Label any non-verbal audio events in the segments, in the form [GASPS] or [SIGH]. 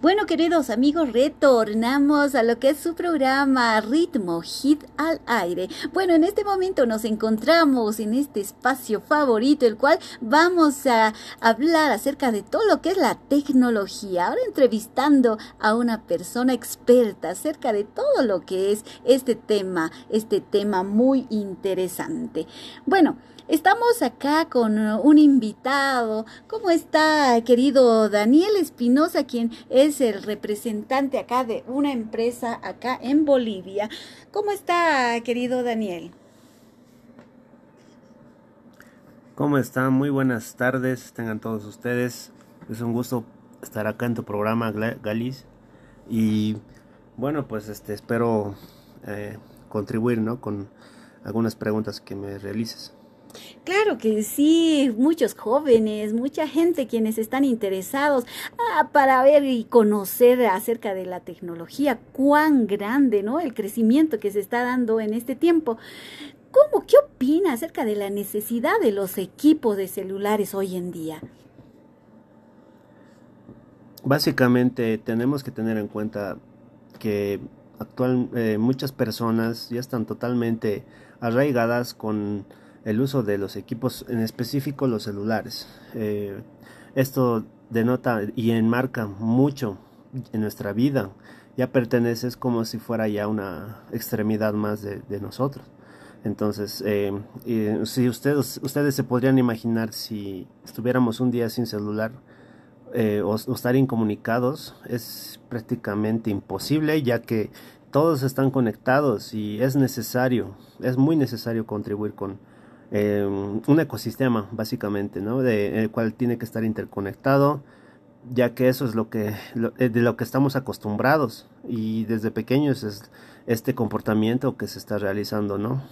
Bueno, queridos amigos, retornamos a lo que es su programa Ritmo Hit al aire. Bueno, en este momento nos encontramos en este espacio favorito, el cual vamos a hablar acerca de todo lo que es la tecnología. Ahora entrevistando a una persona experta acerca de todo lo que es este tema, este tema muy interesante. Bueno, Estamos acá con uh, un invitado. ¿Cómo está, querido Daniel Espinosa, quien es el representante acá de una empresa acá en Bolivia? ¿Cómo está, querido Daniel? ¿Cómo están? Muy buenas tardes, tengan todos ustedes. Es un gusto estar acá en tu programa, Galis. Y bueno, pues este espero eh, contribuir ¿no? con algunas preguntas que me realices. Claro que sí, muchos jóvenes, mucha gente quienes están interesados ah, para ver y conocer acerca de la tecnología, cuán grande, ¿no? El crecimiento que se está dando en este tiempo. ¿Cómo, qué opina acerca de la necesidad de los equipos de celulares hoy en día? Básicamente tenemos que tener en cuenta que actual, eh, muchas personas ya están totalmente arraigadas con el uso de los equipos, en específico los celulares. Eh, esto denota y enmarca mucho en nuestra vida. Ya pertenece, es como si fuera ya una extremidad más de, nosotros. Entonces, eh, si ustedes, ustedes se podrían imaginar si estuviéramos un día sin celular eh, o, estar incomunicados, es prácticamente imposible ya que todos están conectados y es necesario, es muy necesario contribuir con, eh, un ecosistema básicamente, ¿no? De, el cual tiene que estar interconectado, ya que eso es lo que eh, de lo que estamos acostumbrados y desde pequeños es este comportamiento que se está realizando, ¿no?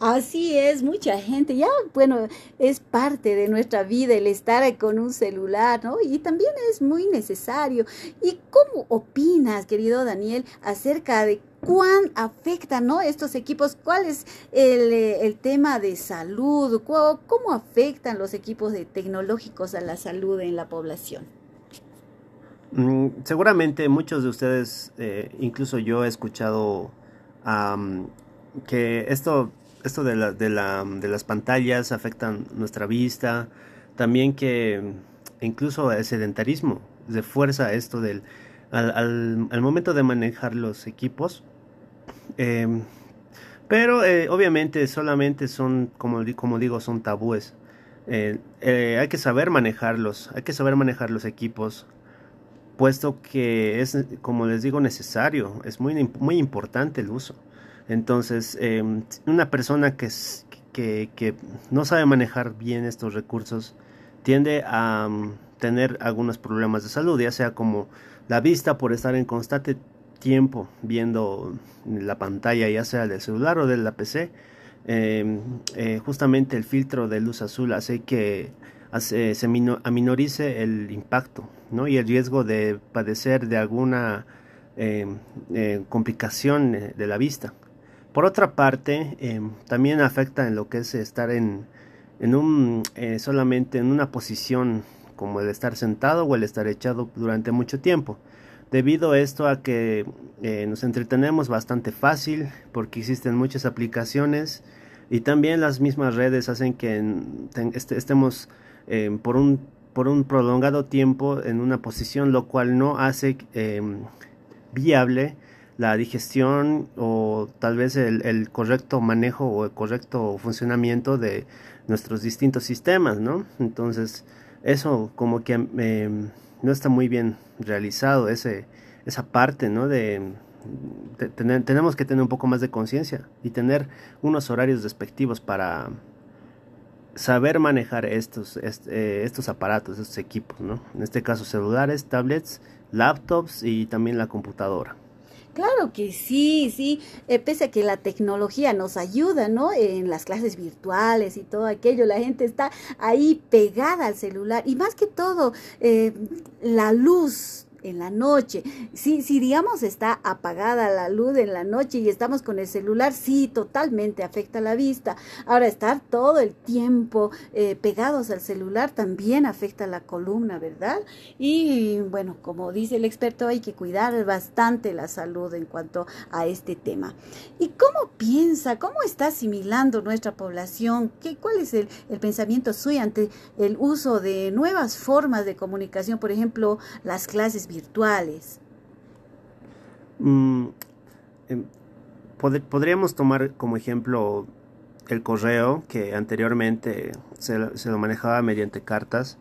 Así es, mucha gente, ya, bueno, es parte de nuestra vida el estar con un celular, ¿no? Y también es muy necesario. ¿Y cómo opinas, querido Daniel, acerca de cuán afectan ¿no? estos equipos, cuál es el, eh, tema de salud, cómo afectan los equipos de tecnológicos a la salud en la población. Mm, seguramente muchos de ustedes, eh, incluso yo he escuchado que esto, esto de, la, de, la, de las pantallas afectan nuestra vista, también que incluso el sedentarismo de fuerza esto del al, al, al, momento de manejar los equipos Em, pero eh, obviamente solamente son, como, digo, son tabúes. Eh, eh, hay que saber manejarlos, hay que saber manejar los equipos, puesto que es, como les digo, necesario, es muy, muy importante el uso. Entonces, em, una persona que, no sabe manejar bien estos recursos tiende a mm, tener algunos problemas de salud, ya sea como la vista por estar en constante tiempo viendo la pantalla, ya sea del celular o de la PC, em, eh, justamente el filtro de luz azul hace que hace, se aminorice el impacto ¿no? y el riesgo de padecer de alguna em, eh, complicación eh, de la vista. Por otra parte, em, también afecta en lo que es estar en, en un, solamente en una posición como el estar sentado o el estar echado durante mucho tiempo debido a esto a que eh, nos entretenemos bastante fácil porque existen muchas aplicaciones y también las mismas redes hacen que este, estemos eh, por un por un prolongado tiempo en una posición lo cual no hace em, viable la digestión o tal vez el, correcto manejo o el correcto funcionamiento de nuestros distintos sistemas, ¿no? Entonces, eso como que em, no está muy bien realizado ese, esa parte, ¿no? De, tener, tenemos que tener un poco más de conciencia y tener unos horarios despectivos para saber manejar estos, eh, estos aparatos, estos equipos, ¿no? En este caso celulares, tablets, laptops y también la computadora. Claro que sí, sí, eh, pese a que la tecnología nos ayuda, ¿no? En las clases virtuales y todo aquello, la gente está ahí pegada al celular y más que todo, eh, la luz en la noche. Si, si digamos está apagada la luz en la noche y estamos con el celular, sí, totalmente afecta la vista. Ahora, estar todo el tiempo eh, pegados al celular también afecta la columna, ¿verdad? Y bueno, como dice el experto, hay que cuidar bastante la salud en cuanto a este tema. ¿Y cómo piensa, cómo está asimilando nuestra población? ¿Qué, ¿Cuál es el, el pensamiento suyo ante el uso de nuevas formas de comunicación, por ejemplo, las clases virtuales? Mm, em, podríamos tomar como ejemplo el correo, que anteriormente se, lo manejaba mediante cartas,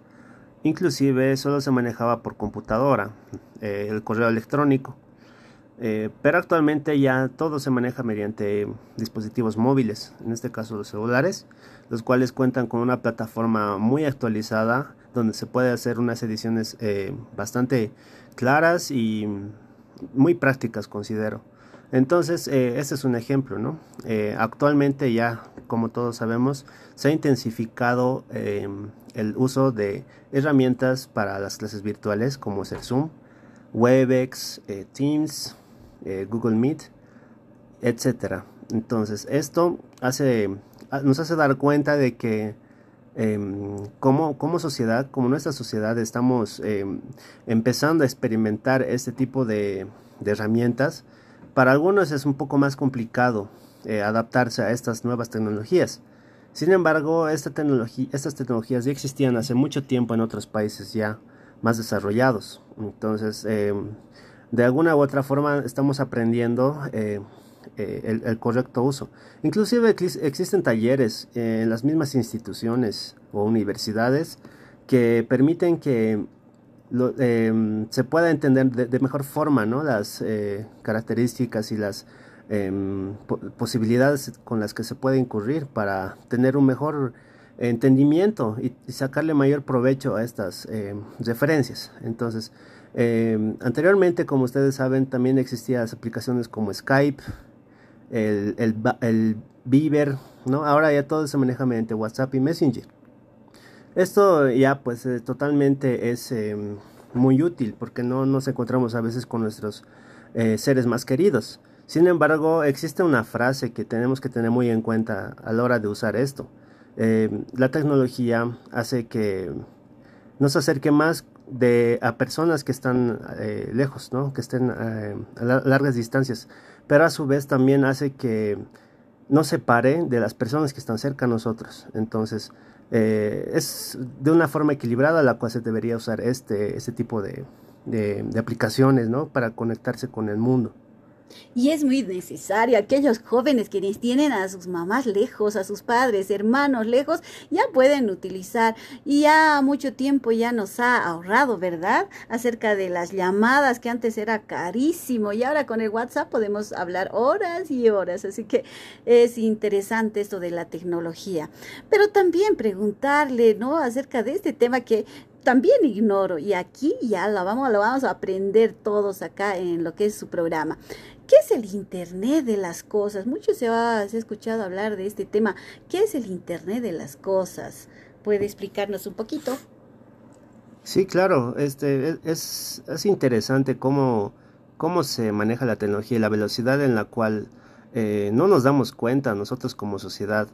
inclusive solo se manejaba por computadora, eh, el correo electrónico. Eh, pero actualmente ya todo se maneja mediante dispositivos móviles, en este caso los celulares, los cuales cuentan con una plataforma muy actualizada donde se puede hacer unas ediciones eh, bastante claras y muy prácticas considero. Entonces, este es un ejemplo, ¿no? Eh, actualmente ya, como todos sabemos, se ha intensificado el uso de herramientas para las clases virtuales como es el Zoom, Webex, Teams, Google Meet, etc. Entonces, esto hace, nos hace dar cuenta de que eh, como, sociedad, como nuestra sociedad, estamos em, empezando a experimentar este tipo de, herramientas. Para algunos es un poco más complicado eh, adaptarse a estas nuevas tecnologías. Sin embargo, esta estas tecnologías ya existían hace mucho tiempo en otros países ya más desarrollados. Entonces, em, de alguna u otra forma estamos aprendiendo eh, el, correcto uso. Inclusive existen talleres en las mismas instituciones o universidades que permiten que em, se pueda entender de, mejor forma ¿no? las eh, características y las em, posibilidades con las que se puede incurrir para tener un mejor entendimiento y, sacarle mayor provecho a estas em, referencias. Entonces, anteriormente, como ustedes saben, también existían aplicaciones como Skype, el, el, el Viber, ¿no? Ahora ya todo se maneja mediante WhatsApp y Messenger. Esto ya pues eh, totalmente es em, muy útil porque no nos encontramos a veces con nuestros eh, seres más queridos. Sin embargo, existe una frase que tenemos que tener muy en cuenta a la hora de usar esto. Em, la tecnología hace que nos acerque más de, a personas que están eh, lejos, ¿no? que estén a largas distancias pero a su vez también hace que no se pare de las personas que están cerca a nosotros. Entonces, eh, es de una forma equilibrada la cual se debería usar este, este tipo de, de, de aplicaciones ¿no? para conectarse con el mundo. Y es muy necesario, aquellos jóvenes que tienen a sus mamás lejos, a sus padres, hermanos lejos, ya pueden utilizar. Y ya mucho tiempo ya nos ha ahorrado, ¿verdad? Acerca de las llamadas que antes era carísimo y ahora con el WhatsApp podemos hablar horas y horas. Así que es interesante esto de la tecnología. Pero también preguntarle, ¿no? Acerca de este tema que también ignoro y aquí ya lo vamos, lo vamos a aprender todos acá en lo que es su programa. ¿Qué es el Internet de las cosas? Mucho se ha, escuchado hablar de este tema. ¿Qué es el Internet de las cosas? ¿Puede explicarnos un poquito? Sí, claro. Este, es, es interesante cómo, cómo se maneja la tecnología y la velocidad en la cual eh, no nos damos cuenta nosotros como sociedad.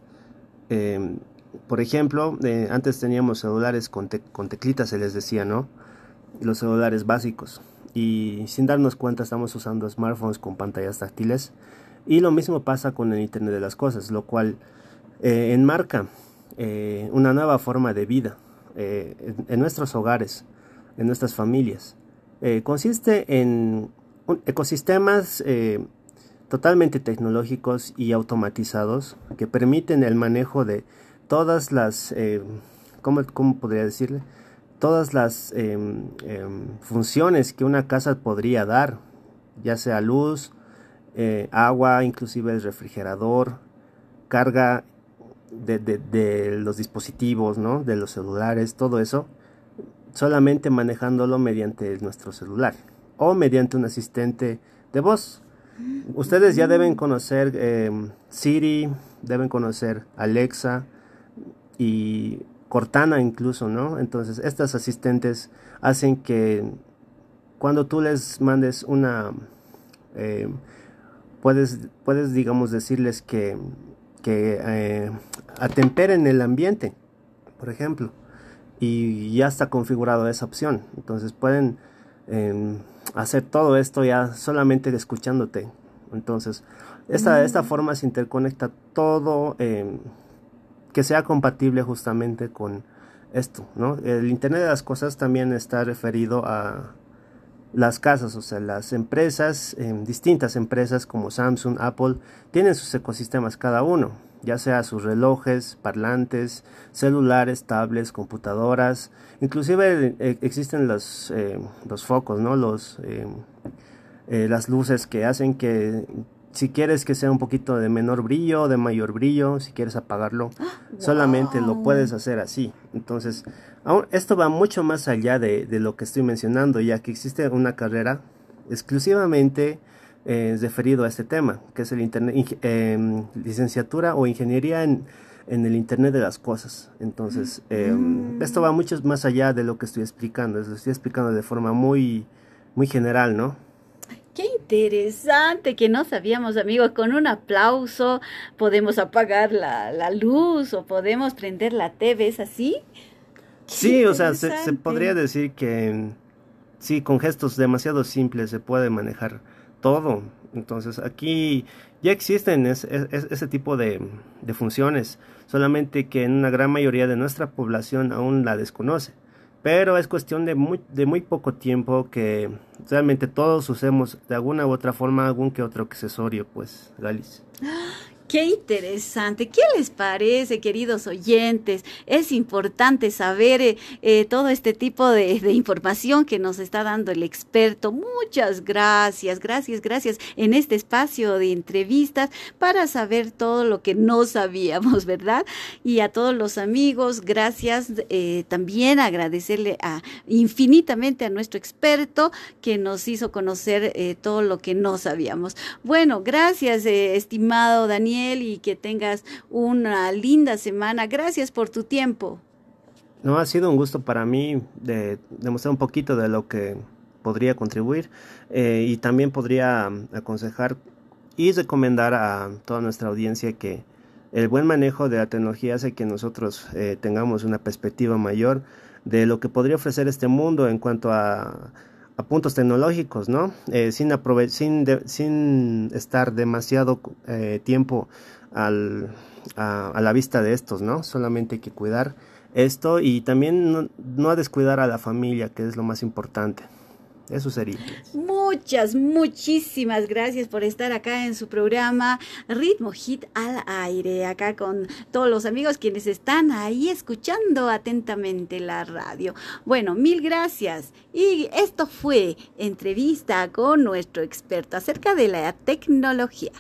Em, por ejemplo, eh, antes teníamos celulares con, con teclitas, se les decía, ¿no? Los celulares básicos y sin darnos cuenta estamos usando smartphones con pantallas táctiles y lo mismo pasa con el Internet de las Cosas, lo cual eh, enmarca eh, una nueva forma de vida eh, en, nuestros hogares, en nuestras familias. consiste en ecosistemas totalmente tecnológicos y automatizados que permiten el manejo de todas las, ¿cómo, ¿cómo podría decirle? todas las em, em, funciones que una casa podría dar, ya sea luz, eh, agua, inclusive el refrigerador, carga de, los dispositivos, ¿no? de los celulares, todo eso, solamente manejándolo mediante nuestro celular o mediante un asistente de voz. Ustedes ya deben conocer em, Siri, deben conocer Alexa y Cortana incluso, ¿no? Entonces, estas asistentes hacen que cuando tú les mandes una... Eh, puedes, puedes, digamos, decirles que, que eh, atemperen el ambiente, por ejemplo, y ya está configurado esa opción. Entonces pueden em, hacer todo esto ya solamente escuchándote. Entonces, esta, esta mm. forma se interconecta todo em, que sea compatible justamente con esto, ¿no? El Internet de las Cosas también está referido a las casas, o sea, las empresas, em, distintas empresas como Samsung, Apple, tienen sus ecosistemas cada uno, ya sea sus relojes, parlantes, celulares, tablets, computadoras, inclusive eh, existen los, em, los focos, ¿no? Los, em, eh, las luces que hacen que si quieres que sea un poquito de menor brillo, de mayor brillo, si quieres apagarlo, [GASPS] solamente lo puedes hacer así. Entonces, esto va mucho más allá de, lo que estoy mencionando, ya que existe una carrera exclusivamente eh, referido a este tema, que es el internet, em, licenciatura o ingeniería en, el Internet de las Cosas. Entonces, mm. esto va mucho más allá de lo que estoy explicando, lo estoy explicando de forma muy, muy general, ¿no? Qué interesante que no sabíamos, amigos. Con un aplauso podemos apagar la, luz o podemos prender la TV, ¿es así? Sí, o sea, se, podría decir que sí, con gestos demasiado simples se puede manejar todo. Entonces aquí ya existen ese tipo de, de funciones, solamente que en una gran mayoría de nuestra población aún la desconoce pero es cuestión de muy, de muy poco tiempo que realmente todos usemos de alguna u otra forma algún que otro accesorio, pues, Galis. Qué interesante. ¿Qué les parece, queridos oyentes? Es importante saber eh, eh, todo este tipo de, información que nos está dando el experto. Muchas gracias, gracias, gracias en este espacio de entrevistas para saber todo lo que no sabíamos, [LAUGHS] ¿verdad? Y a todos los amigos, gracias eh, también agradecerle a, infinitamente a nuestro experto que nos hizo conocer todo lo que no sabíamos. Bueno, gracias, estimado Daniel y que tengas una linda semana. Gracias por tu tiempo. No, ha sido un gusto para mí de demostrar un poquito de lo que podría contribuir eh, y también podría aconsejar y recomendar a toda nuestra audiencia que el buen manejo de la tecnología hace que nosotros eh, tengamos una perspectiva mayor de lo que podría ofrecer este mundo en cuanto a a puntos tecnológicos, ¿no? Eh, sin, sin, sin estar demasiado eh, tiempo al, a, la vista de estos, ¿no? Solamente hay que cuidar esto y también no, no descuidar a la familia, que es lo más importante. Eso sería. Muchas, muchísimas gracias por estar acá en su programa Ritmo Hit al aire, acá con todos los amigos quienes están ahí escuchando atentamente la radio. Bueno, mil gracias. Y esto fue entrevista con nuestro experto acerca de la tecnología.